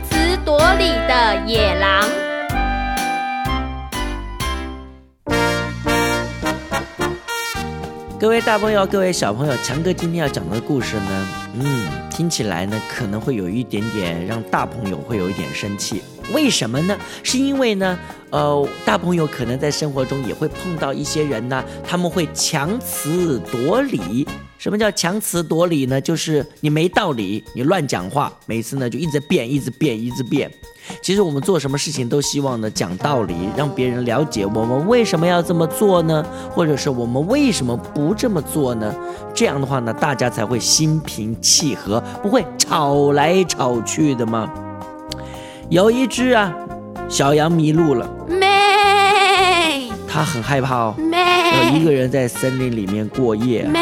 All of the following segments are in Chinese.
词夺理的野狼。各位大朋友，各位小朋友，强哥今天要讲的故事呢，嗯，听起来呢可能会有一点点让大朋友会有一点生气。为什么呢？是因为呢，呃，大朋友可能在生活中也会碰到一些人呢，他们会强词夺理。什么叫强词夺理呢？就是你没道理，你乱讲话，每次呢就一直变，一直变，一直变。其实我们做什么事情都希望呢讲道理，让别人了解我们为什么要这么做呢？或者是我们为什么不这么做呢？这样的话呢，大家才会心平气和，不会吵来吵去的吗？有一只啊小羊迷路了，咩它很害怕哦。咩有一个人在森林里面过夜，咩，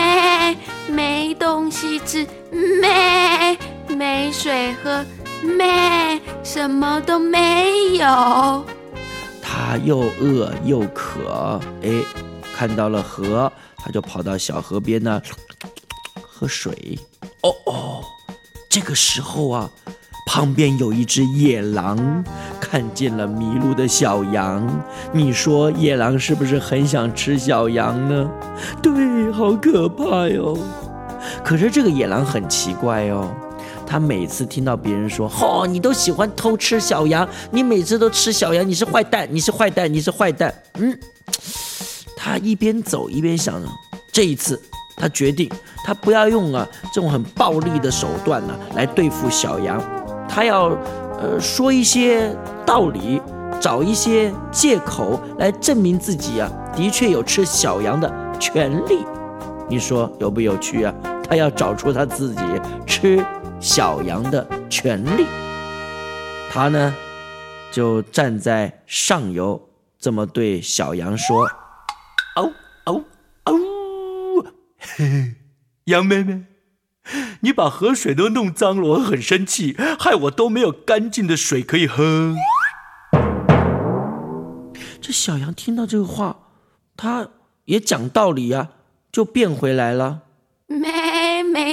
水喝，咩，什么都没有。他又饿又渴，哎，看到了河，他就跑到小河边呢喝水。哦哦，这个时候啊，旁边有一只野狼，看见了迷路的小羊。你说野狼是不是很想吃小羊呢？对，好可怕哟。可是这个野狼很奇怪哦，他每次听到别人说：“哦，你都喜欢偷吃小羊，你每次都吃小羊，你是坏蛋，你是坏蛋，你是坏蛋。”嗯，他一边走一边想着，这一次他决定，他不要用啊这种很暴力的手段呢、来对付小羊，他要呃说一些道理，找一些借口来证明自己啊的确有吃小羊的权利。你说有不有趣啊？他要找出他自己吃小羊的权利。他呢，就站在上游，这么对小羊说：“嗷嗷嗷！嘿嘿，羊妹妹，你把河水都弄脏了，我很生气，害我都没有干净的水可以喝。”这小羊听到这个话，他也讲道理呀、就变回来了。没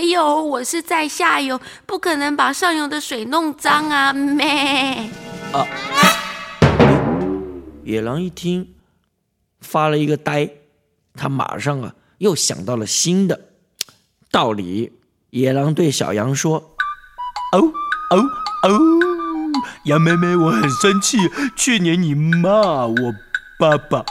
没有，我是在下游，不可能把上游的水弄脏啊！咩，野狼一听，发了一个呆，他马上啊又想到了新的道理。野狼对小羊说：“哦哦哦，羊妹妹，我很生气，去年你骂我爸爸。”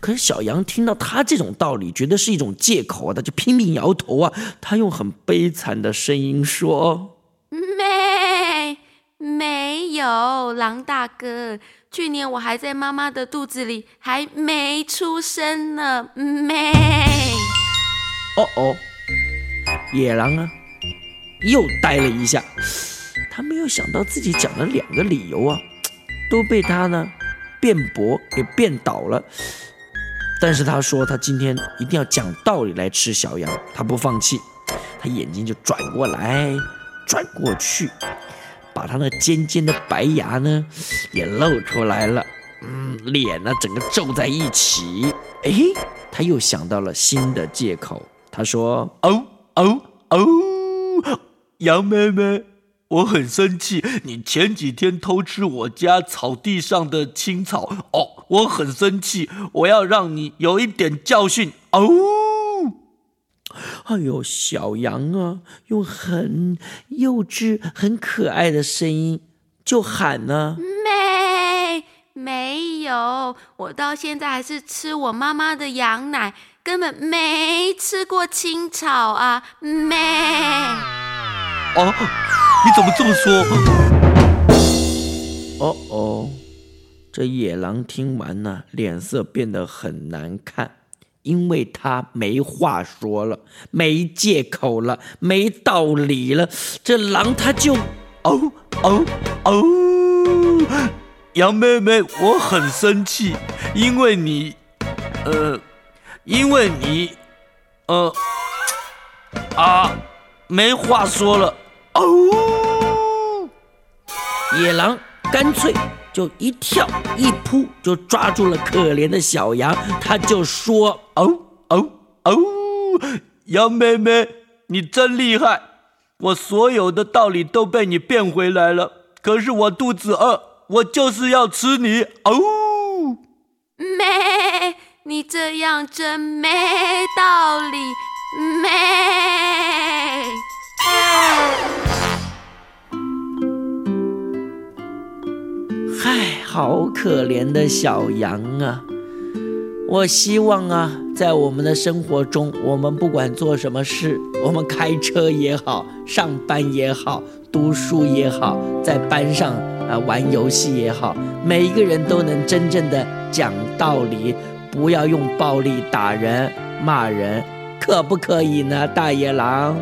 可是小羊听到他这种道理，觉得是一种借口啊，他就拼命摇头啊。他用很悲惨的声音说没没有，狼大哥，去年我还在妈妈的肚子里，还没出生呢。没，：“哦哦。”野狼啊，又呆了一下，他没有想到自己讲了两个理由啊，都被他呢辩驳给辩倒了。但是他说他今天一定要讲道理来吃小羊，他不放弃，他眼睛就转过来，转过去，把他那尖尖的白牙呢也露出来了，嗯，脸呢整个皱在一起。哎，他又想到了新的借口，他说：“哦哦哦，羊妹妹，我很生气，你前几天偷吃我家草地上的青草，哦，我很生气，我要让你有一点教训。”哦。哎呦，小羊啊，用很幼稚、很可爱的声音就喊呢、没没有，我到现在还是吃我妈妈的羊奶，根本没吃过青草啊！没。哦，你怎么这么说？哦哦，这野狼听完呢，脸色变得很难看，因为他没话说了，没借口了，没道理了。这狼他就哦哦哦，羊妹妹，我很生气，因为你，呃，因为你，呃，啊，没话说了。哦，野狼干脆就一跳一扑，就抓住了可怜的小羊，他就说：“哦哦哦，羊妹妹，你真厉害，我所有的道理都被你变回来了。可是我肚子饿，我就是要吃你哦。咩，你这样真没道理，咩。好可怜的小羊啊！我希望啊，在我们的生活中，我们不管做什么事，我们开车也好，上班也好，读书也好，在班上啊玩游戏也好，每一个人都能真正的讲道理，不要用暴力打人、骂人，可不可以呢，大野狼？